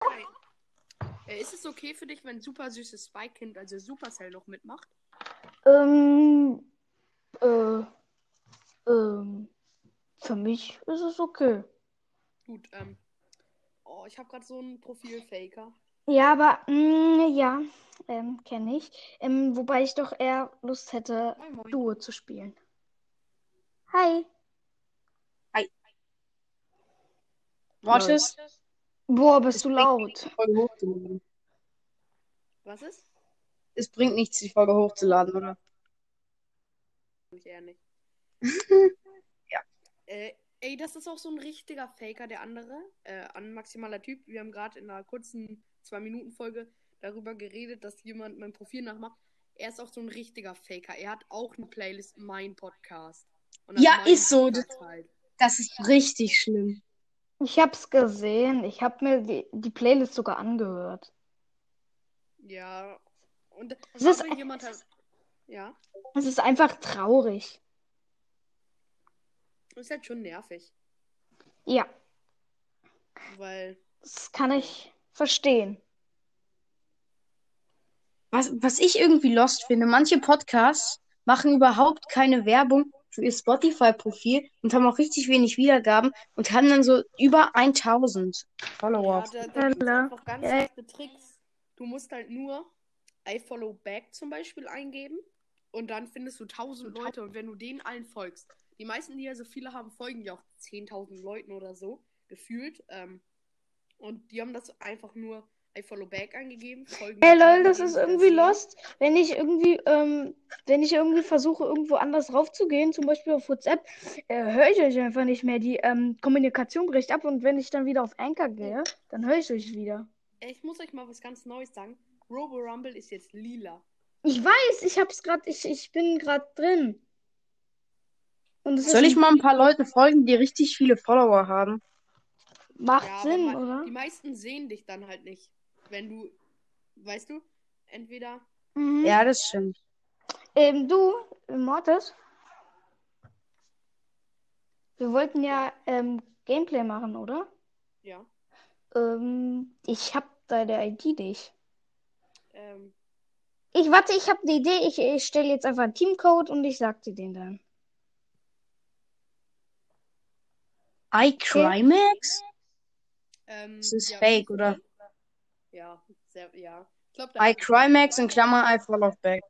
Hey. Äh, ist es okay für dich, wenn super süßes Spike-Kind, also Supercell, noch mitmacht? Ähm, äh, ähm, für mich ist es okay. Gut, ähm. Oh, ich habe gerade so einen Profil-Faker. Ja, aber, mh, ja, ähm, kenne ich. Ähm, wobei ich doch eher Lust hätte, Moin, moin. Duo zu spielen. Hi. Mortis, Boah, bist du bringt laut. nichts. Was ist? Es bringt nichts, die Folge hochzuladen, oder? Ich eher nicht. Ja. Äh, ey, das ist auch so ein richtiger Faker, der andere. Äh, an maximaler Typ. Wir haben gerade in einer kurzen 2-Minuten-Folge darüber geredet, dass jemand mein Profil nachmacht. Er ist auch so ein richtiger Faker. Er hat auch eine Playlist Mein Podcast. Und das Ja, Mein ist so. Podcast Halt. Das ist richtig schlimm. Ich hab's gesehen. Ich hab mir die, die Playlist sogar angehört. Ja. Und Es ist- jemand hat. Ja. Es ist einfach traurig. Ist halt schon nervig. Ja, Weil. das kann ich verstehen. Was, was ich irgendwie lost finde, manche Podcasts machen überhaupt keine Werbung für ihr Spotify-Profil und haben auch richtig wenig Wiedergaben und haben dann so über 1000 Follower. Ja, da, da gibt's einfach ganz Ja. Tricks. Du musst halt nur I follow back zum Beispiel eingeben und dann findest du 1000 Leute und wenn du denen allen folgst, die meisten, die ja so viele haben, folgen ja auch 10.000 Leuten oder so, gefühlt. Ähm, und die haben das einfach nur I follow back eingegeben. Folgen Ey, lol, das ist irgendwie lost. Wenn ich irgendwie, ähm, wenn ich irgendwie versuche, irgendwo anders raufzugehen, zum Beispiel auf WhatsApp, äh, höre ich euch einfach nicht mehr. Die ähm, Kommunikation bricht ab und wenn ich dann wieder auf Anchor gehe, dann höre ich euch wieder. Ey, Ich muss euch mal was ganz Neues sagen. Robo Rumble ist jetzt lila. Ich weiß, ich hab's gerade, ich, ich bin gerade drin. Und es Soll ich mal ein paar Leuten folgen, die richtig viele Follower haben? Macht Ja, Sinn, oder? die meisten sehen dich dann halt nicht. Wenn du, weißt du, entweder Mhm. Ja, das stimmt. Ähm, du, Mortis, wir wollten ja ähm, Gameplay machen, oder? Ja. Ähm, ich hab deine ID nicht. Ähm, Ich warte, ich habe eine Idee. Ich, ich stelle jetzt einfach einen Teamcode und ich sag dir den dann. iCrimex? Ähm, Das ist ja, fake, oder? Ja, sehr, ja. Ich glaube, da iCrimex in Klammern I follow back.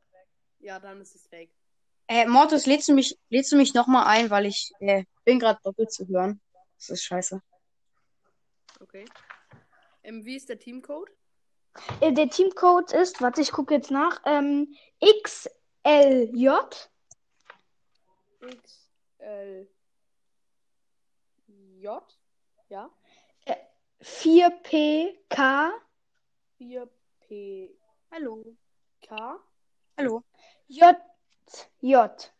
Ja, dann ist es fake. Äh, Mortis, lädst du mich, lädst du mich nochmal ein, weil ich äh, bin gerade doppelt zu hören. Das ist scheiße. Okay. Ähm, wie ist der Teamcode? Äh, der Teamcode ist, warte, ich gucke jetzt nach. Ähm, XLJ X, L, J, ja, 4PK 4P, Hallo. K, Hallo. JJ.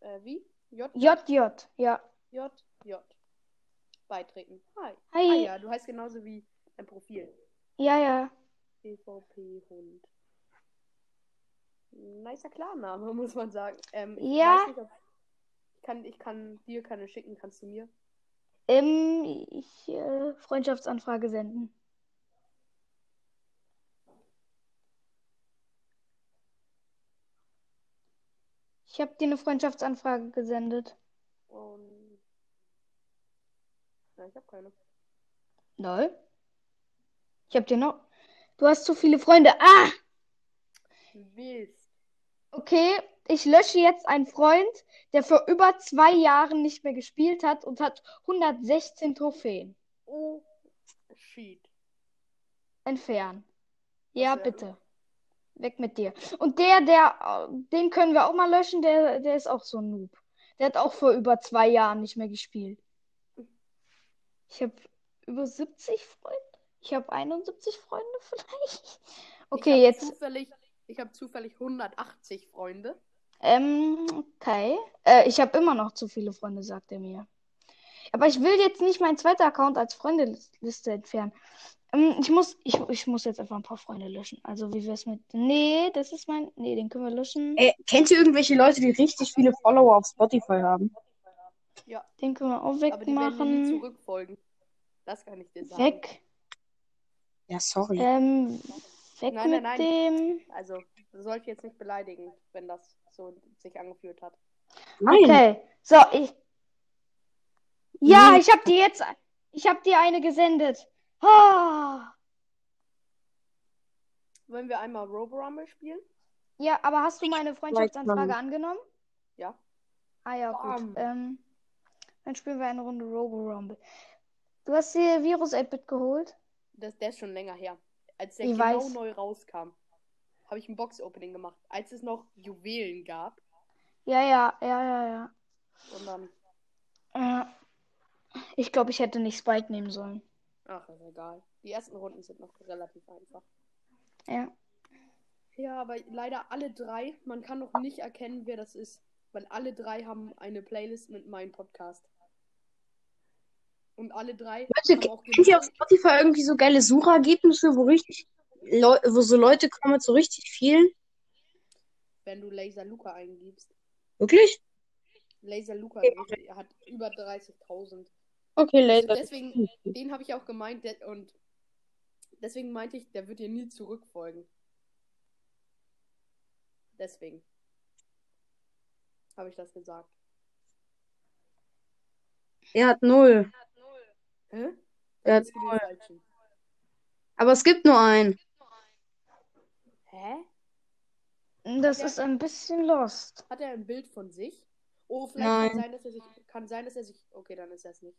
äh, wie? J, JJ, ja. J, J. Beitreten. Hi. Ah Hi. ja, du heißt genauso wie dein Profil. Ja, ja. PvP Hund. Nicer Klarname, muss man sagen. Ähm, ich Ja. nicht, ich kann, ich kann dir keine schicken, kannst du mir? Ähm, ich äh, Freundschaftsanfrage senden. Ich habe dir eine Freundschaftsanfrage gesendet. Und. Nein, ich habe keine. Lol. Ich habe dir noch. Du hast zu viele Freunde. Ah! Willst. Okay, ich lösche jetzt einen Freund, der vor über zwei Jahren nicht mehr gespielt hat und hat 116 Trophäen. Oh, shit. Entfernen. Ja, wär- bitte. Weg mit dir. Und der, der, den können wir auch mal löschen, der, der ist auch so ein Noob. Der hat auch vor über zwei Jahren nicht mehr gespielt. Ich habe über 70 Freunde. Ich habe 71 Freunde vielleicht. Okay, ich jetzt. Zufällig, ich habe zufällig 180 Freunde. Ähm, okay. Äh, ich habe immer noch zu viele Freunde, sagt er mir. Aber ich will jetzt nicht meinen zweiten Account als Freundeliste entfernen. Ähm, ich muss, ich, ich muss jetzt einfach ein paar Freunde löschen. Also wie wär's mit. Nee, das ist mein. Nee, den können wir löschen. Ey, kennt ihr irgendwelche Leute, die richtig viele Follower auf Spotify haben? Ja, Den können wir auch aber die werden nie wegmachen. zurückfolgen. Das kann ich dir sagen. Weg. Ja, sorry. Ähm, weg Nein, nein, mit nein. dem. Also, du sollst jetzt nicht beleidigen, wenn das so sich angefühlt hat. Nein. Okay. So, ich. Ja, Nee. ich hab dir jetzt. Ich hab dir eine gesendet. Ah. Wollen wir einmal Robo Rumble spielen? Ja, aber hast du meine Freundschaftsanfrage angenommen? Ja. Ah ja, gut. Ähm, dann spielen wir eine Runde Robo Rumble. Du hast dir Virus 8-Bit geholt? Das, der ist schon länger her. Als der Ich genau weiß. neu rauskam, habe ich ein Box-Opening gemacht. Als es noch Juwelen gab. Ja, ja, ja, ja, ja. Und dann, Äh, ich glaube, ich hätte nicht Spike nehmen sollen. ach, ist egal. Die ersten Runden sind noch relativ einfach. Ja. Ja, aber leider alle drei, man kann noch nicht erkennen, wer das ist. Weil alle drei haben eine Playlist mit meinem Podcast. Und alle drei Leute, haben auch kennt ihr auf Spotify irgendwie so geile Suchergebnisse, wo richtig Leu wo so Leute kommen mit so richtig vielen? wenn du Laser Luca eingibst. Wirklich? Laser Luca Okay. er hat über 30.000. Okay, Also Laser. deswegen, den habe ich auch gemeint der, und deswegen meinte ich, der wird dir nie zurückfolgen. Deswegen habe ich das gesagt. Er hat null. Hä? Er hat bist du den Falschen. Aber es gibt nur einen. Hä? Das Ja. ist ein bisschen lost. Hat er ein Bild von sich? Oh, vielleicht Nein. kann sein, dass er sich. Kann sein, dass er sich. Okay, dann ist er es nicht.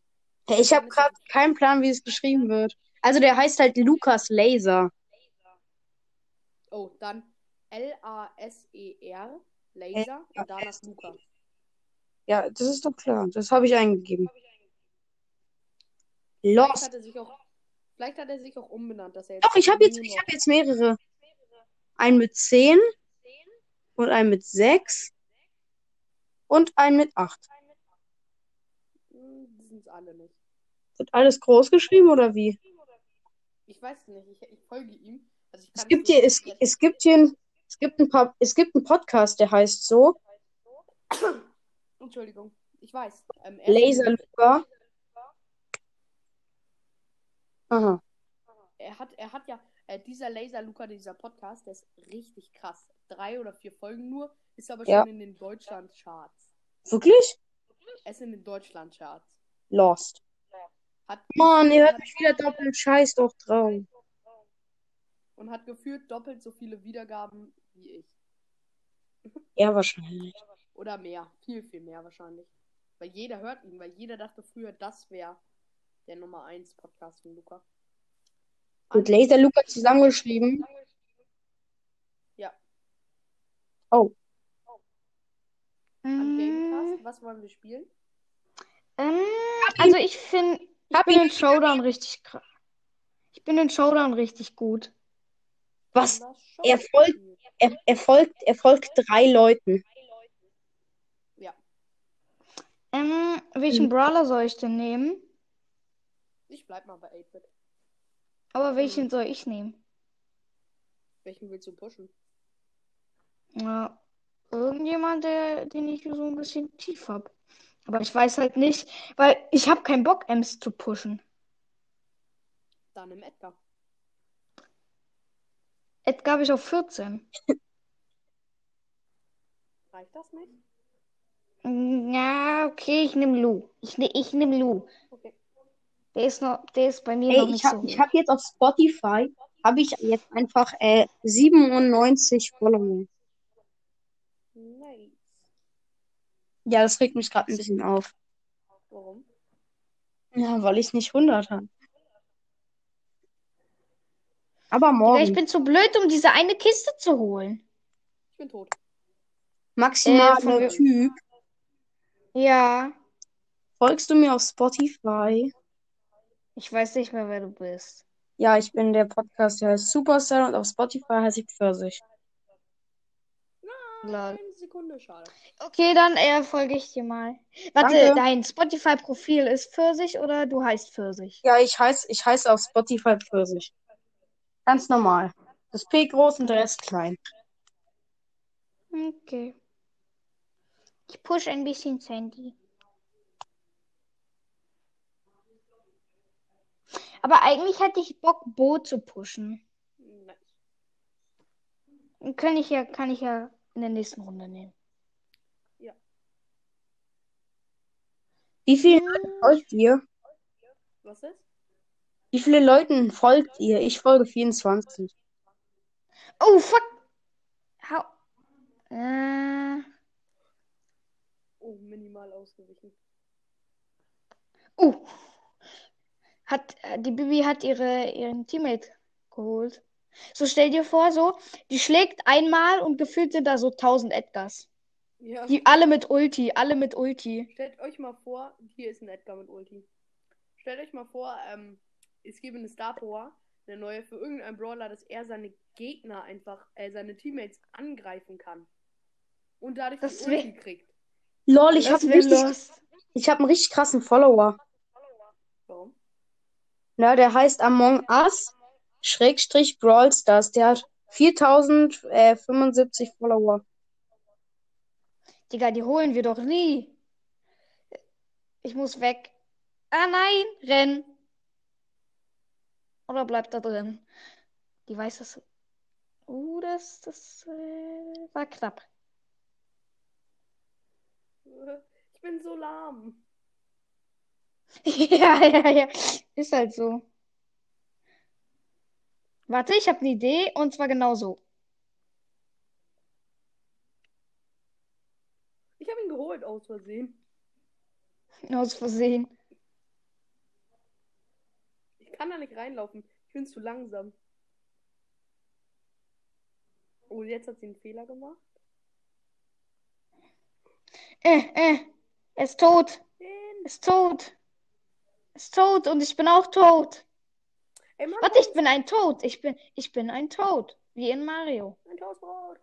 Hey, ich habe gerade keinen Plan, wie es geschrieben wird. Also der heißt halt Lukas Laser. Oh, dann L-A-S-E-R, E Laser und danach Luca. Ja, das ist doch klar. Das habe ich eingegeben. Vielleicht Lost. hat er sich auch. Vielleicht hat er sich auch umbenannt, dass er Doch, ich habe jetzt, ich hab jetzt mehrere. Einen mit 10 und einen mit 6 und einen mit 8. Hm, Die sind es alle nicht. Wird alles groß geschrieben oder wie? Ich weiß nicht, ich, ich folge ihm. Also ich Es gibt hier, es, es gibt hier, ein, es gibt ein paar, es gibt einen Podcast, der heißt so Entschuldigung, ich weiß. Ähm, er, ist in Laser den, Luca. Aha. er hat, er hat ja, äh, dieser Laser Luca, dieser Podcast, der ist richtig krass. Drei oder vier Folgen nur, ist aber Ja. schon in den Deutschland-Charts. Wirklich? Er ist in den Deutschland-Charts. Lost. Hat Mann, ihr hört mich wieder doppelt scheiß doch drauf. und hat gefühlt doppelt so viele Wiedergaben wie ich. Ja, wahrscheinlich. Oder mehr. Viel, viel mehr wahrscheinlich. Weil jeder hört ihn, weil jeder dachte früher, das wäre der Nummer 1 Podcast von Luca. Mit Laser Luca zusammengeschrieben. Ja. Oh, An Mm, Gamecast, was wollen wir spielen? ähm, also ich finde, ich bin in Showdown richtig krass. Ich bin in Showdown richtig gut. was? Er folgt-. Er, er folgt, er folgt drei Leuten. Ja. Ähm, welchen Brawler soll ich denn nehmen? Ich bleib mal bei 8-Bit. Aber welchen soll ich nehmen? Welchen willst du pushen? Ja, irgendjemand, der, den ich so ein bisschen tief hab. Aber ich weiß halt nicht, weil ich habe keinen Bock, Ems zu pushen. Dann im Edgar. Edgar habe ich auf 14. Reicht das nicht? Mm, Ja, okay, ich nehme Lu. Ich, ne, ich nehme Lu. Okay. Der ist noch, der ist bei mir Ey, noch ich nicht so habe ich hoch. hab jetzt auf Spotify, habe ich jetzt einfach äh, 97 Follower. Nice. Ja, das regt mich gerade ein bisschen auf. Warum? Ja, weil ich nicht 100 habe. Aber morgen. ich bin zu blöd, um diese eine Kiste zu holen. Ich bin tot. Maximaler Äh, Typ. Ja, Folgst du mir auf Spotify? Ich weiß nicht mehr, wer du bist. Ja, ich bin der Podcast, der heißt Superstar und auf Spotify heiße ich Pfirsich. Lol. eine Sekunde, schade. Okay, dann äh, folge ich dir mal. Warte, Danke. dein Spotify-Profil ist Pfirsich oder du heißt Pfirsich? Ja, ich heiße ich heiß auf Spotify Pfirsich. Ganz normal. Das P groß und der Rest klein. Okay. Ich push ein bisschen Sandy. Aber eigentlich hätte ich Bock, Bo zu pushen. Nice. Kann ich ja, kann ich ja in der nächsten Runde nehmen. Wie viele Leute folgt ihr? Was ist? Wie viele Leuten folgt ihr? Ich folge 24. Oh, fuck. Hau. Äh. Oh, minimal ausgewichen. Oh. Hat, äh, die Bibi hat ihre, ihren Teammate geholt. So stell dir vor, so, die schlägt einmal und gefühlt sind da so 1000 Edgars. Ja. Die alle mit Ulti, alle mit Ulti. Stellt euch mal vor, hier ist ein Edgar mit Ulti. Stellt euch mal vor, ähm, es gäbe eine Star Power, eine neue für irgendeinen Brawler, dass er seine Gegner einfach, äh, seine Teammates angreifen kann. Und dadurch Das die Ulti kriegt. Lol, ich habe richtig, ich hab einen richtig krassen Follower. Warum? Na, der heißt Among Us, Schrägstrich Brawl Stars. Der hat 4075 Follower. Digga, die holen wir doch nie. Ich muss weg. Ah nein, renn. Oder bleibt da drin? Die weiß das. Uh, das, das äh, war knapp. Ich bin so lahm. ja, ja, ja. Ist halt so. Warte, ich habe eine Idee und zwar genau so. Ich habe ihn geholt aus Versehen. Aus Versehen. Ich kann da nicht reinlaufen. Ich bin zu langsam. Oh, jetzt hat sie einen Fehler gemacht. Äh, äh. Er ist tot. Den. Ist tot. Ist tot und ich bin auch tot. Ey, Mann, Warte, ich bin ein Tod. Ich bin, ich bin ein Tod. Wie in Mario. ein Toastbrot.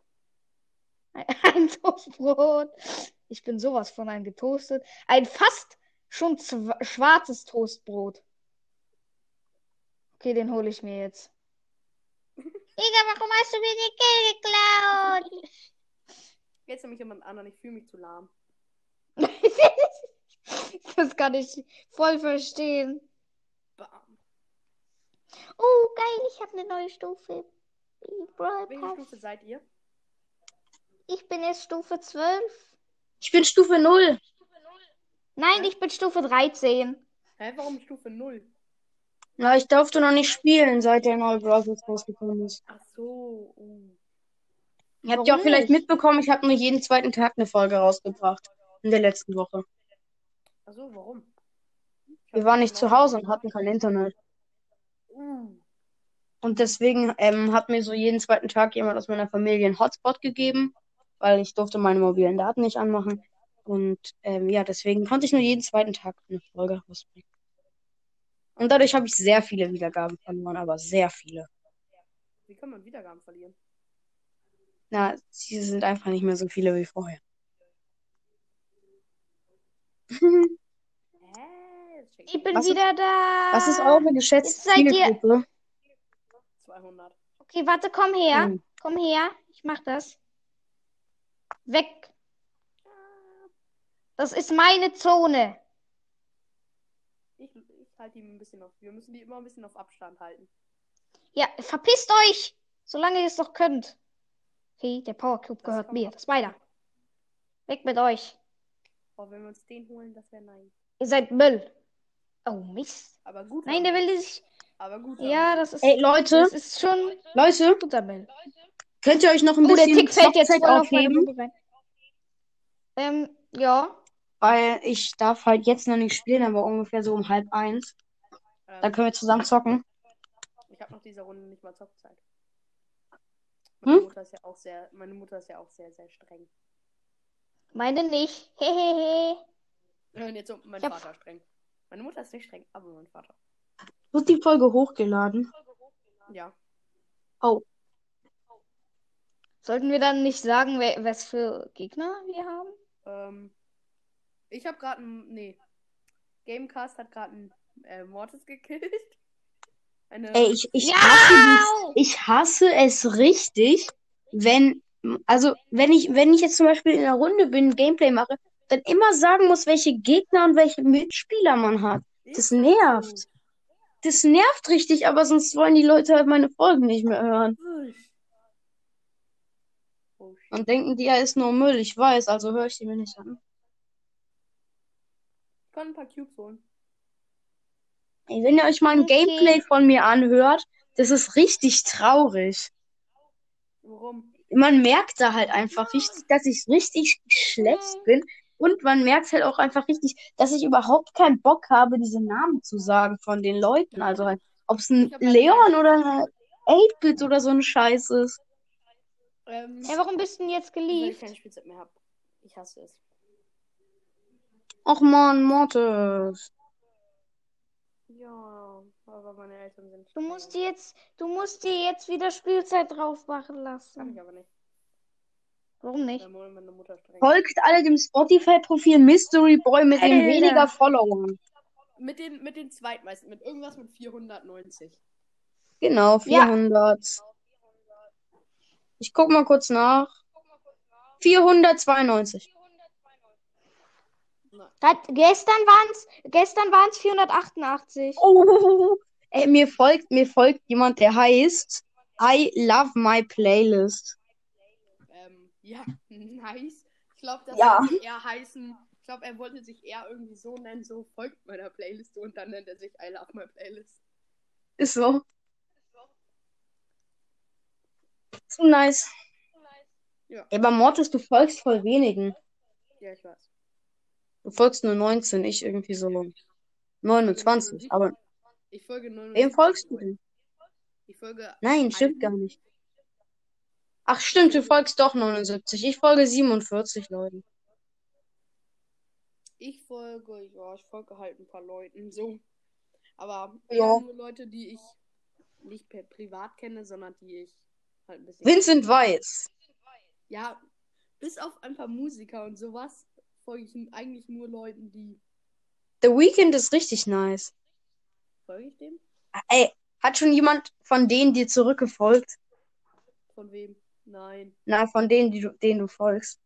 Ein, ein Toastbrot. Ich bin sowas von ein getoastet. Ein fast schon schwarzes Toastbrot. Okay, den hole ich mir jetzt. Digga, warum hast du mir den Kill geklaut? Jetzt nehme ich jemand anderen. Ich fühle mich zu lahm. das kann ich voll verstehen. Bam. Oh, geil, ich habe eine neue Stufe. Welche. Stufe seid ihr? Ich bin jetzt Stufe 12. Ich bin Stufe 0. Nein, ich bin Stufe 13. Hä, warum Stufe 0? Na, ich durfte noch nicht spielen, seit der neue Pass rausgekommen ist. Ach so. Oh. Ihr habt ja auch vielleicht mitbekommen, ich habe nur jeden zweiten Tag eine Folge rausgebracht. In der letzten Woche. Ach so, warum? Wir waren nicht zu Hause und hatten kein Internet. Uh. Und deswegen ähm, hat mir so jeden zweiten Tag jemand aus meiner Familie einen Hotspot gegeben, weil ich durfte meine mobilen Daten nicht anmachen. Und ähm, ja, deswegen konnte ich nur jeden zweiten Tag eine Folge rausbringen. Und dadurch habe ich sehr viele Wiedergaben verloren, aber sehr viele. Wie kann man Wiedergaben verlieren? Na, sie sind einfach nicht mehr so viele wie vorher. Check Ich bin Was ist- wieder da. Was ist eure geschätzte seid ihr- Zielgruppe? 200. Okay, warte, komm her. Hm. Komm her. Ich mach das. Weg. Das ist meine Zone. Ich, ich halte die ein bisschen auf. Wir müssen die immer ein bisschen auf Abstand halten. Ja, verpisst euch. Solange ihr es doch könnt. Okay, der Power Cube gehört mir. Das ist meiner. Weg mit euch. Oh, wenn wir uns den holen, das wäre nein. Ihr seid Müll. Oh, Mist. Aber gut. Nein, der will sich. Aber gut. Ja, das ist. Ey, Leute, Das ist schon Leute, guter Müll. könnt ihr euch noch ein Oh, der bisschen Tick fällt jetzt auf aufheben? Rein. Ähm, ja. Weil ich darf halt jetzt noch nicht spielen, aber ungefähr so um halb eins. Ähm, Dann können wir zusammen zocken. Ich habe nach dieser Runde nicht mal Zockzeit. Meine Hm? Mutter ist ja auch sehr, meine Mutter ist ja auch sehr, sehr streng. Meine nicht. Hehehe. Und jetzt so mein Ich hab- Vater streng. Meine Mutter ist nicht streng, aber mein Vater. Wird die Folge hochgeladen? Ja. Oh. Sollten wir dann nicht sagen, wer, was für Gegner wir haben? Ähm, ich habe gerade ein. Nee. Gamecast hat gerade einen äh, Mortis gekillt. Eine, Ey, ich, ich, Ja! hasse ich hasse es richtig, wenn, also wenn ich, wenn ich jetzt zum Beispiel in einer Runde bin, Gameplay mache, dann immer sagen muss, welche Gegner und welche Mitspieler man hat. das nervt. Das nervt richtig, aber sonst wollen die Leute halt meine Folgen nicht mehr hören. Und denken, die ja ist nur Müll. Ich weiß, also höre ich die mir nicht an. Ich kann ein paar Cubes holen. Ey, wenn ihr euch mal ein. Gameplay von mir anhört, das ist richtig traurig. Warum? Man merkt da halt einfach richtig, dass ich richtig schlecht bin. Und man merkt halt auch einfach richtig, dass ich überhaupt keinen Bock habe, diese Namen zu sagen von den Leuten. Also halt, ob es ein halt Leon oder ein 8-Bit oder so ein Scheiß ist. Ähm, Ja, warum bist du denn jetzt weil ich geliebt? keine Spielzeit mehr habe. Ich hasse es. Och man, Mortis. Ja, aber meine Eltern sind. Du musst dir jetzt, du musst dir jetzt wieder Spielzeit drauf machen Kann lassen. ich aber nicht. Warum nicht? Folgt alle dem Spotify-Profil Mystery Boy mit den weniger Followern. Mit den, mit den zweitmeisten, mit irgendwas mit 490. Genau, Ja. 400. Ich guck mal kurz nach. 492. Hat, gestern waren es gestern waren's 488. Oh, ey, mir folgt, mir folgt jemand, der heißt I love my playlist. Ähm, ja, nice. Ich glaube, das Ja. sollte eher heißen. Ich glaube, er wollte sich eher irgendwie so nennen, so folgt meiner Playlist und dann nennt er sich I love my Playlist. Ist so. So nice. Ja. Ey, aber Mortis, du folgst voll wenigen. Ja, ich weiß. Du folgst nur 19, ich irgendwie so 29. Aber Ich folge 99. wem folgst du denn? Ich folge. Nein, stimmt gar nicht. Ach, stimmt, du folgst doch 79. Ich folge 47 Leuten. Ich folge, ja, ich folge halt ein paar Leuten so. Aber Ja. Leute, die ich nicht per privat kenne, sondern die ich halt ein bisschen. Vincent Weiss. Ja, bis auf ein paar Musiker und sowas folge ich eigentlich nur Leuten, die. The Weeknd ist richtig nice. Folge ich dem? Ey, hat schon jemand von denen dir zurückgefolgt? Von wem? Nein, Na, von denen, die du, denen du folgst.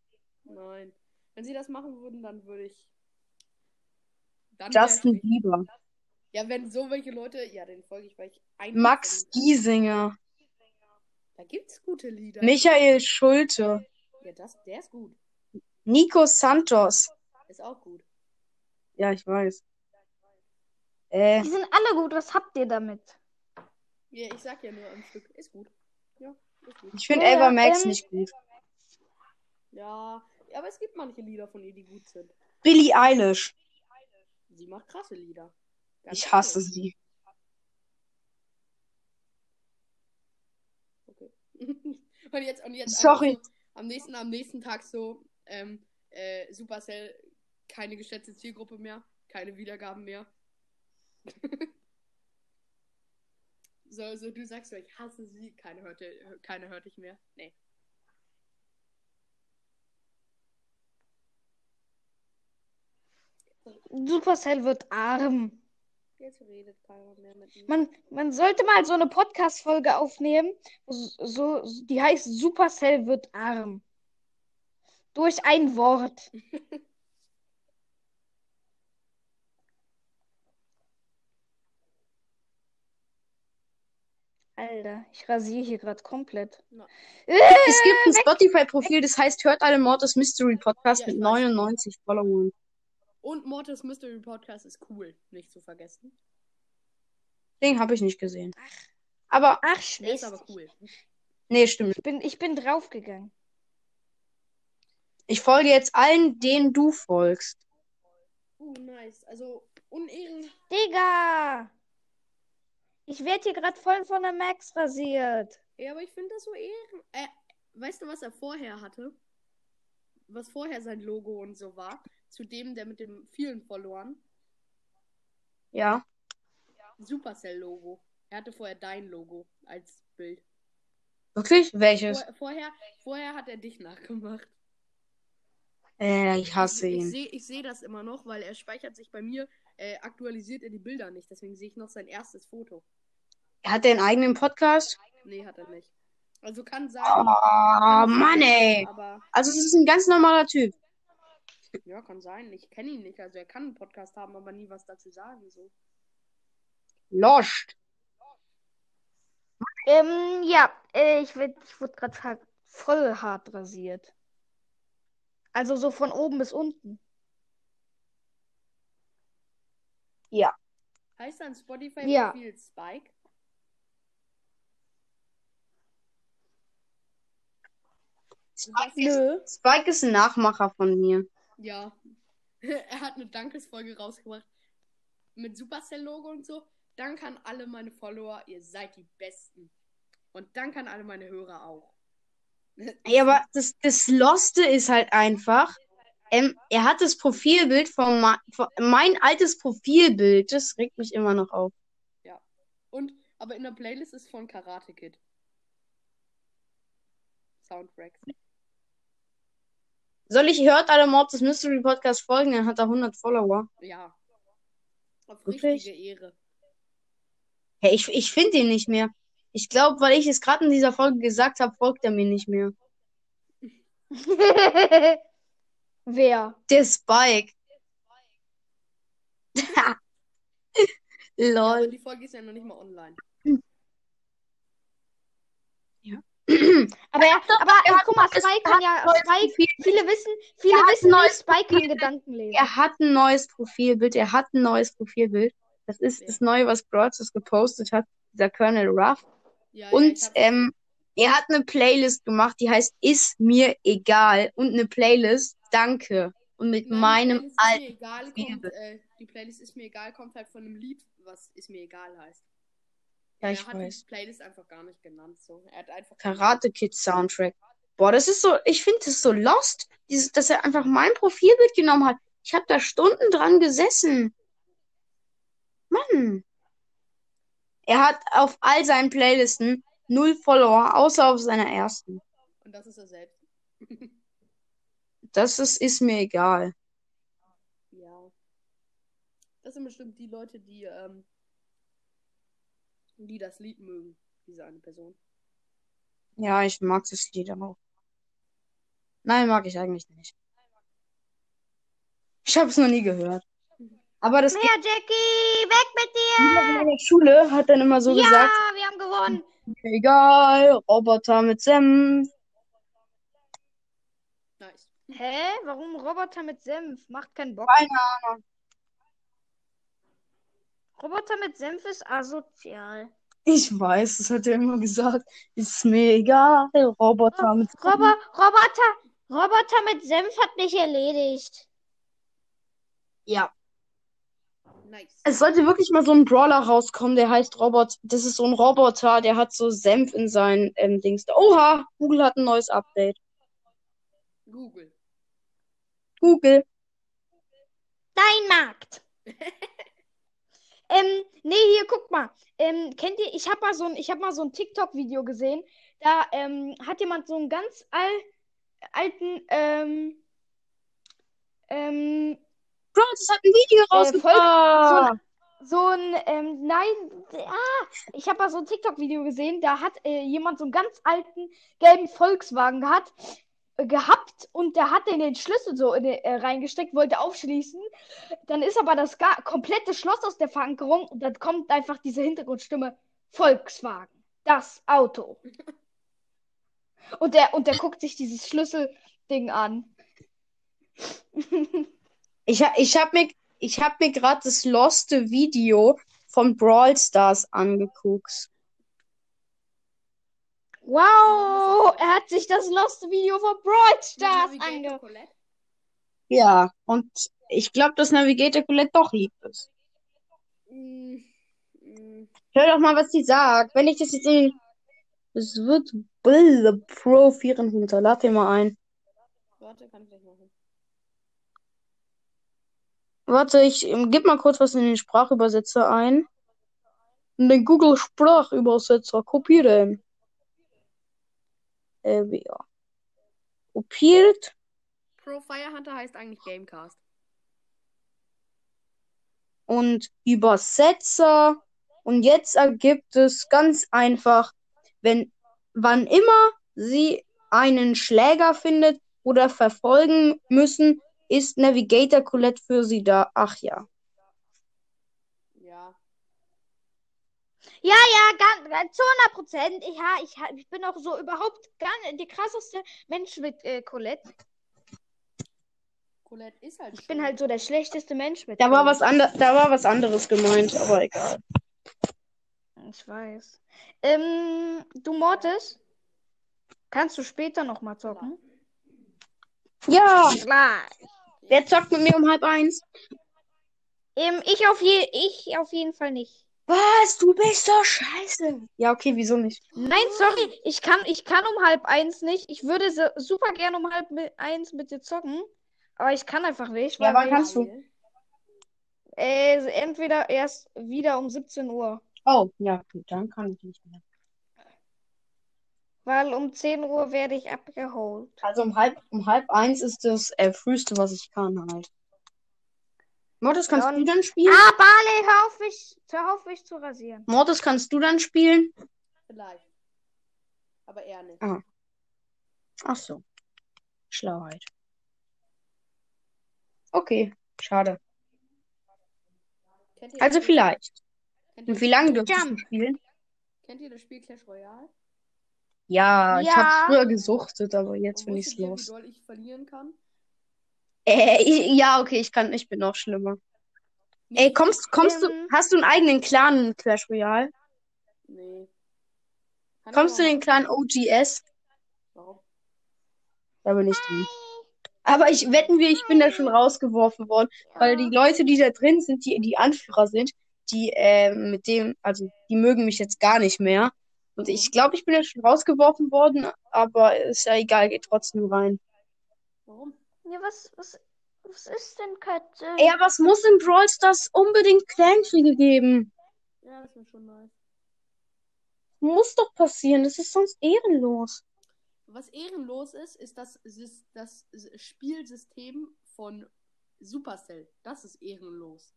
nein. Wenn sie das machen würden, dann würde ich. Dann Justin Bieber. Ja, wenn so welche Leute. Ja, den folge ich, weil ich eigentlich. Max Giesinger. Da gibt's gute Lieder. Michael Schulte. Ja, das, der ist gut. Nico Santos. Ist auch gut. Ja, ich weiß. Äh, Die sind alle gut. Was habt ihr damit? Ja, ich sag ja nur am Stück. Ist gut. Ja, ist gut. ich finde Ja, Ava Max ähm, nicht gut. Ja, aber es gibt manche Lieder von ihr, die gut sind. Billie Eilish. Sie macht krasse Lieder. Ganz Ich hasse ehrlich. sie. Okay. und jetzt, und jetzt Sorry. So, am nächsten, am nächsten Tag so, ähm, äh, Supercell, keine geschätzte Zielgruppe mehr, keine Wiedergaben mehr. so, so, du sagst so, ich hasse sie, keine hörte, keine hört dich mehr. Nee. Supercell wird arm. Jetzt redet keiner mehr mit mir. Man, man sollte mal so eine Podcast-Folge aufnehmen, so, so, die heißt Supercell wird arm. Durch ein Wort. Alter, ich rasiere hier gerade komplett. Äh, Es gibt ein Spotify-Profil, das heißt, hört alle Mortis Mystery Podcast Ja, mit ich weiß. 99 Followern. Und Mortis Mystery Podcast ist cool, nicht zu vergessen. Den habe ich nicht gesehen. Aber, Ach, Der ist schlecht. aber cool. nee, stimmt. Ich bin, ich bin draufgegangen. Ich folge jetzt allen, denen du folgst. Uh, nice. Also, Unehren. Digga! Ich werde hier gerade voll von der Max rasiert. Ja, aber ich finde das so ehren. Äh, weißt du, was er vorher hatte? Was vorher sein Logo und so war? Zu dem, der mit den vielen Followern. Ja. Supercell-Logo. Er hatte vorher dein Logo als Bild. Wirklich? Welches? Vor, vorher, vorher hat er dich nachgemacht. Äh, ich hasse Ich ihn. sehe ich seh das immer noch, weil er speichert sich bei mir, äh, aktualisiert er die Bilder nicht. Deswegen sehe ich noch sein erstes Foto. Hat der einen eigenen Podcast? Nee, hat er nicht. Also kann sein. Oh, kann Mann, ey. Aber Also, es ist ein ganz normaler Typ. ja, kann sein. Ich kenne ihn nicht. Also er kann einen Podcast haben, aber nie was dazu sagen. So. Lost. Ähm, ja, äh, ich, ich wurde gerade voll hart rasiert. Also so von oben bis unten. Heißt dein Spotify Ja. Profil Spike? Spike ist. Spike ist ein Nachmacher von mir. Ja. er hat eine Dankesfolge rausgebracht. Mit Supercell-Logo und so. Danke an alle meine Follower. Ihr seid die Besten. Und danke an alle meine Hörer auch. Ja, aber das, das Loste ist halt einfach, ähm, er hat das Profilbild von, ma- von mein altes Profilbild, das regt mich immer noch auf. Und, aber in der Playlist ist von Karate Kid. Soundtracks. Soll ich hört alle Mords Mystery Podcast folgen? Dann hat er 100 Follower. Ja. Auf Wirklich? richtige Ehre. Hey, ich, ich finde ihn nicht mehr. Ich glaube, weil ich es gerade in dieser Folge gesagt habe, folgt er mir nicht mehr. Wer? Der Spike. Ja, Lol. die Folge ist ja noch nicht mal online. Aber er, aber er äh, hat- guck mal, Spike kann ja, neues Spike, Profil. viele wissen, viele Er wissen neues Spike kann. Gedanken lesen. Er hat ein neues Profilbild. Er hat ein neues Profilbild. Das ist Ja. das Neue, was Broadcast gepostet hat. Dieser Colonel Ruff. Ja, ja, Und hab's ähm, er hat eine Playlist gemacht, die heißt Ist mir egal. Und eine Playlist Danke. Und mit Nein, meinem alten. äh, Die Playlist ist mir egal, kommt halt von einem Lied, was ist mir egal heißt. Ja, er ich hat weiß. die Playlist einfach gar nicht genannt. So. Er hat einfach Karate Kid Soundtrack. Boah, das ist so, ich finde das so lost, dieses, dass er einfach mein Profilbild genommen hat. Ich habe da Stunden dran gesessen. Mann. Er hat auf all seinen Playlisten null Follower, außer auf seiner ersten. Und das ist er selbst. Das ist, ist mir egal. Ja. Das sind bestimmt die Leute, die, ähm, die das Lied mögen. Diese eine Person. Ja, ich mag das Lied auch. Nein, mag ich eigentlich nicht. Ich habe es noch nie gehört. Aber das Mehr Jackie, weg mit dir! in der Schule hat dann immer so ja, gesagt, wir haben gewonnen. egal, Roboter mit Senf. Nice. Hä? Warum Roboter mit Senf? Macht keinen Bock. Keine Ahnung. Roboter mit Senf ist asozial. Ich weiß, das hat er immer gesagt. Ist mir egal, Roboter mit Senf. Robo Roboter, Roboter mit Senf hat mich erledigt. Ja. Nice. Es sollte wirklich mal so ein Brawler rauskommen, der heißt Robot. Das ist so ein Roboter, der hat so Senf in seinen ähm, Dings. Oha, Google hat ein neues Update. Google. Google. Dein Markt. ähm, nee, hier, guck mal. Ähm, kennt ihr, ich habe mal so ein, ich habe mal so ein TikTok-Video gesehen. Da ähm, hat jemand so einen ganz al alten, ähm, ähm, Bro, das hat ein Video voll- rausgebracht. so ein, ähm, nein, ah, ich habe mal so ein TikTok-Video gesehen, da hat äh, jemand so einen ganz alten gelben Volkswagen gehabt, äh, gehabt und der hat den den Schlüssel so in den, äh, reingesteckt, wollte aufschließen. Dann ist aber das ga komplette Schloss aus der Verankerung und dann kommt einfach diese Hintergrundstimme Volkswagen, das Auto. Und der, und der guckt sich dieses Schlüsselding an. Ich, ich habe mir, ich hab mir gerade das loste Video von Brawl Stars angeguckt. Wow, er hat sich das Lost Video von Brawl Stars Navigator ange... Colette? Ja, und ich glaube, dass Navigator Colette doch lieb ist. Mm, mm, Hör doch mal, was sie sagt. Wenn ich das jetzt in. Es wird Build Pro 400. Lad den mal ein. warte, kann ich gleich machen. Warte, ich ähm, gib mal kurz was in den Sprachübersetzer ein. In den Google Sprachübersetzer kopieren. äh, ja. kopiert Pro Fire Hunter heißt eigentlich Gamecast. und Übersetzer. Und jetzt ergibt es ganz einfach, wenn, wann immer Sie einen Schläger findet oder verfolgen müssen, ist Navigator Colette für Sie da. Ach ja. Ja. Ja, ja, ganz, ganz zu 100 Prozent. Ich, ja, ich, ich bin auch so überhaupt gar nicht der krasseste Mensch mit äh, Colette. Colette ist halt Ich bin schön. halt so der schlechteste Mensch mit Da war Colette. was, ander da war was anderes gemeint, aber egal. Ich weiß. Ähm, du Mortis? Kannst du später nochmal zocken? Ja, Klar. Wer zockt mit mir um halb eins? Ähm, ich auf je ich auf jeden Fall nicht. Was? Du bist doch scheiße. Ja, okay, wieso nicht? Nein, sorry, ich kann, ich kann um halb eins nicht. Ich würde so, super gerne um halb eins mit dir zocken, aber ich kann einfach nicht, Ja, wann kannst du? äh, entweder erst wieder um 17 Uhr, Oh, ja, gut, dann kann ich nicht mehr. Weil um 10 Uhr werde ich abgeholt. Also um halb, um halb eins ist das äh, früheste, was ich kann halt. Mortis, kannst Ja, du und- dann spielen? Ah, Barley, hör auf mich, hör auf mich zu rasieren. Mortis, kannst du dann spielen? Vielleicht. Aber eher nicht. Ah. Ach so. Schlauheit. Okay, schade. Ihr Also vielleicht. Ihr, Und wie lange du Jump. spielen? kennt ihr das Spiel Clash Royale? Ja, ich Ja. hab's früher gesuchtet, aber jetzt bin ich's ihr, los. wie doll ich verlieren kann? Äh, ich, ja, okay, ich kann, ich bin noch schlimmer. Ey, kommst, kommst du, hast du einen eigenen Clan in Clash Royale? Nee. Kann ich Kommst du in den Clan OGS? Warum? Da bin ich drin. Aber ich wetten wir, ich bin da schon rausgeworfen worden, weil die Leute, die da drin sind, die die Anführer sind, die äh, mit dem, also die mögen mich jetzt gar nicht mehr. Und ich glaube, ich bin da schon rausgeworfen worden, aber ist ja egal, geht trotzdem rein. Warum? Ja, was, was, was ist denn, Katze? Ey, aber es muss in Brawl Stars unbedingt Clankriege geben. Ja, das wäre schon nice. Muss doch passieren, das ist sonst ehrenlos. Was ehrenlos ist, ist das, das Spielsystem von Supercell. Das ist ehrenlos.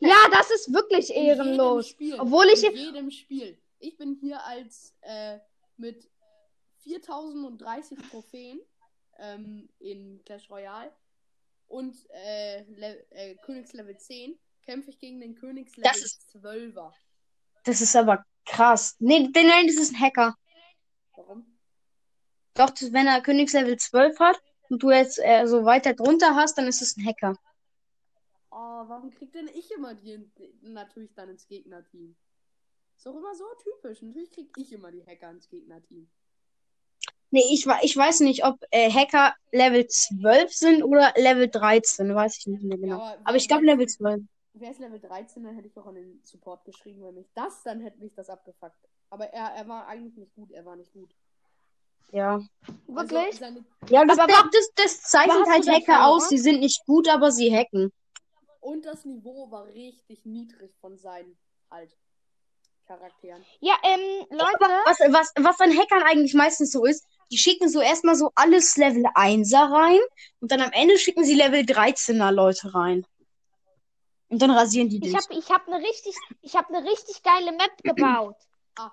Ja, das ist wirklich In ehrenlos. Spiel. Obwohl ich In jedem Spiel. Ich bin hier als äh, mit 4030 Trophäen ähm, in Clash Royale und äh, äh, Königslevel 10 kämpfe ich gegen den Königslevel Das ist- 12er. Das ist aber krass. Nee, nein, das ist ein Hacker. Warum? Doch, wenn er Königslevel 12 hat und du jetzt äh, so weiter drunter hast, dann ist es ein Hacker. Oh, warum kriegt denn ich immer die natürlich dann ins Gegnerteam? Ist doch immer so typisch. Natürlich krieg ich immer die Hacker ins Gegnerteam. Nee, ich, ich weiß nicht, ob äh, Hacker Level 12 sind oder Level 13. Weiß ich nicht mehr genau. Ja, Aber ich glaube Level 12. Wäre es Level 13, dann hätte ich doch an den Support geschrieben, wenn mich das, dann hätte mich das abgefuckt. Aber er, er war eigentlich nicht gut, er war nicht gut. Ja. Wirklich? Also seine, Ja, das, Aber das, das, das zeichnet halt Hacker aus. Sie sind nicht gut, aber sie hacken. Und das Niveau war richtig niedrig von seinen halt Charakteren. Ja, ähm, Leute, Was, was, was an Hackern eigentlich meistens so ist, die schicken so erstmal so alles Level 1er rein und dann am Ende schicken sie Level 13er Leute rein. Und dann rasieren die ich dich. habe ich hab eine richtig, ich hab eine richtig geile Map gebaut. Ah,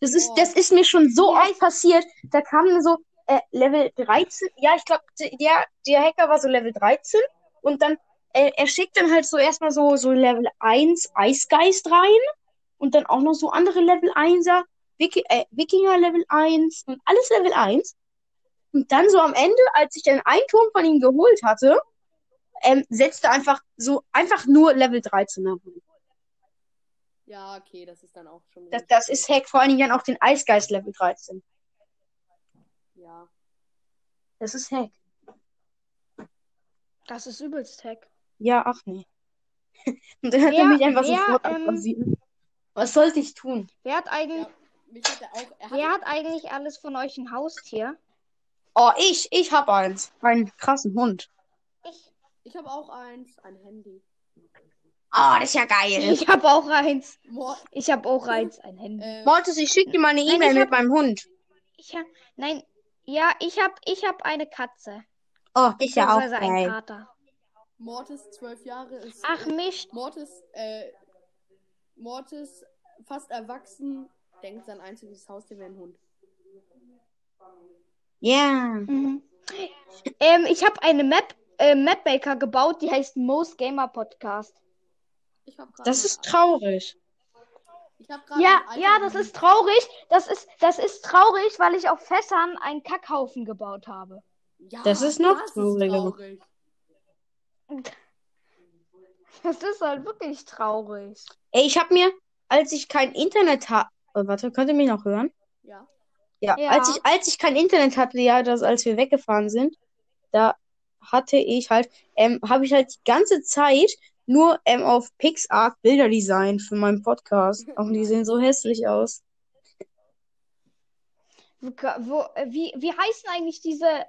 Das ist, Oh. das ist mir schon so Wie oft heißt- passiert. Da kam so äh, Level 13. Ja, ich glaube, der, der Hacker war so Level 13. Und dann, äh, er schickt dann halt so erstmal so, so Level 1 Eisgeist rein. Und dann auch noch so andere Level 1er, Wiki, äh, Wikinger Level 1 und alles Level 1. Und dann so am Ende, als ich dann einen Turm von ihm geholt hatte, ähm, setzte einfach so einfach nur Level 13er rein. ja, okay, das ist dann auch schon. Das, das ist Hack, vor allen Dingen dann auch den Eisgeist Level 13. Ja. Das ist Hack. Das ist übelst hack. Ja, ach nee. Und dann hat er Wer- mich einfach wer, sofort ähm, abrasiert. Was sollte ich tun? Wer hat eigentlich, ja. Mich hat er auch. Er wer hat, eigentlich alles von euch ein Haustier? Oh, ich, ich hab eins. Einen krassen Hund. Ich. ich habe auch eins, ein Handy. Oh, das ist ja geil. Ich habe auch eins. Ich habe auch eins, ein Handy. äh, Mortis, ich schick dir mal eine Nein, E-Mail ich mit hab- meinem Hund. Ich hab, nein, ja, ich hab, ich hab eine Katze. Oh, ich ja auch. Beziehungsweise einen Geil. Kater. Mortis, zwölf Jahre, ist. Ach, Mist. Mortis, äh, Mortis, fast erwachsen, denkt sein einziges Haustier wäre ein Hund. Ja. Mhm. Ähm, ich habe eine Map, äh, Mapmaker gebaut, die heißt Most Gamer Podcast. Ich hab grad Das ist traurig. Ich hab grad Ja, ja, das ist traurig. Das ist, das ist traurig, weil ich auf Fässern einen Kackhaufen gebaut habe. Ja, Das ist noch das trauriger. traurig. Das ist halt wirklich traurig. Ey, ich hab mir, als ich kein Internet hatte. Oh, warte, könnt ihr mich noch hören? Ja. Ja, Ja. als ich, als ich kein Internet hatte, ja, das, als wir weggefahren sind, da hatte ich halt, ähm, habe ich halt die ganze Zeit nur ähm, auf PixArt Bilder designt für meinen Podcast. Und die sehen so hässlich aus. Wo, wo, äh, wie, wie heißen eigentlich diese?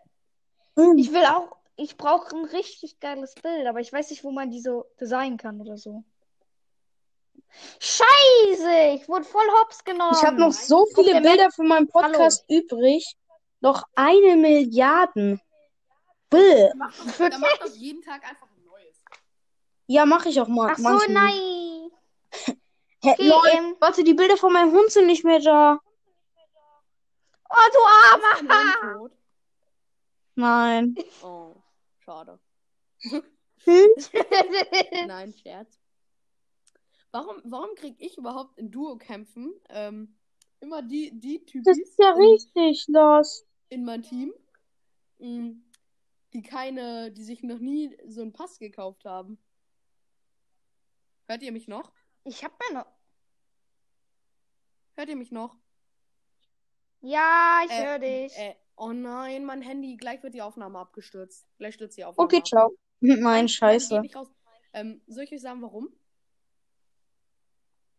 Hm. Ich will auch, ich brauche ein richtig geiles Bild, aber ich weiß nicht, wo man die so designen kann oder so. Scheiße, ich wurde voll hops genommen. Ich habe noch so viele der Bilder für meinen Podcast übrig. Noch eine Milliarde. Doch, Wirklich? dann mach doch jeden Tag einfach ein neues. Ja, mache ich auch mal. Ach so, manchmal. nein. Okay, lol, ähm. warte, die Bilder von meinem Hund sind nicht mehr da. Oh, du Armer. Nein. Oh, schade. Hm? Nein, Scherz. Warum, warum krieg ich überhaupt in Duo-Kämpfen ähm, immer die, die Das Typis ist ja in, richtig los. in mein Team, mh, die keine, die sich noch nie so einen Pass gekauft haben? Hört ihr mich noch? Ich hab meine. Hört ihr mich noch? Ja, ich Äh, höre dich. Äh, oh nein, mein Handy, gleich wird die Aufnahme abgestürzt. Gleich stürzt die Aufnahme Okay, ab. ciao. Nein, scheiße. Ähm, soll ich euch sagen, warum?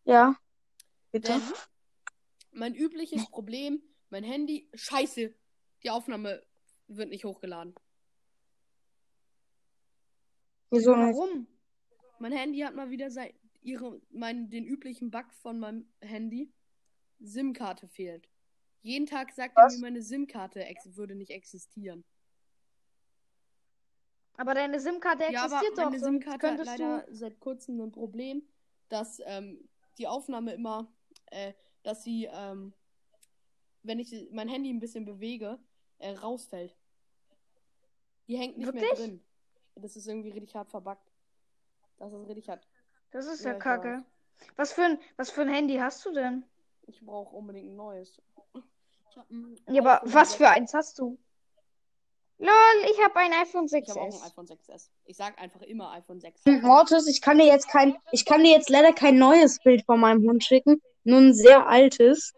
Ja. Bitte. Denn mein übliches Problem, mein Handy, scheiße, die Aufnahme wird nicht hochgeladen. Wieso nicht? Warum? Mein Handy hat mal wieder sein, ihre, mein, den üblichen Bug von meinem Handy. SIM-Karte fehlt. Jeden Tag sagt er Was? mir, meine SIM-Karte würde nicht existieren. Aber deine SIM-Karte Ja, aber existiert doch. meine SIM-Karte hat leider seit kurzem ein Problem, dass ähm, die Aufnahme immer, äh, dass sie, ähm, wenn ich mein Handy ein bisschen bewege, äh, rausfällt. Die hängt nicht mehr Wirklich? drin. Das ist irgendwie richtig hart verbuggt. Das ist richtig hart. Das ist Ja, kacke. Was für, ein, was für ein Handy hast du denn? Ich brauche unbedingt ein neues. Ein Ja, aber was 6. für eins hast du? Lol, ich habe ein iPhone Ich habe auch ein 6S. iPhone 6S. Ich sag einfach immer iPhone 6. Hm, Mortis, ich kann dir jetzt kein, ich kann dir jetzt leider kein neues Bild von meinem Hund schicken, nur ein sehr altes.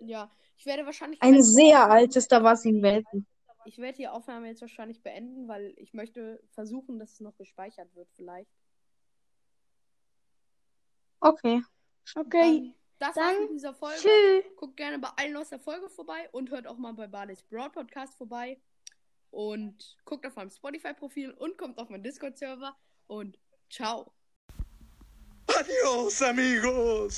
Ja, ich werde wahrscheinlich Ein sehr altes, da war es in Welten. Ich werde die Aufnahme jetzt wahrscheinlich beenden, weil ich möchte versuchen, dass es noch gespeichert wird, vielleicht. Okay. Okay, Das Dann war's mit dieser Folge. tschüss. Guckt gerne bei allen aus der Folge vorbei und hört auch mal bei Barley's Broad Podcast vorbei. Und guckt auf meinem Spotify-Profil und kommt auf meinen Discord-Server. Und ciao. Adiós, amigos.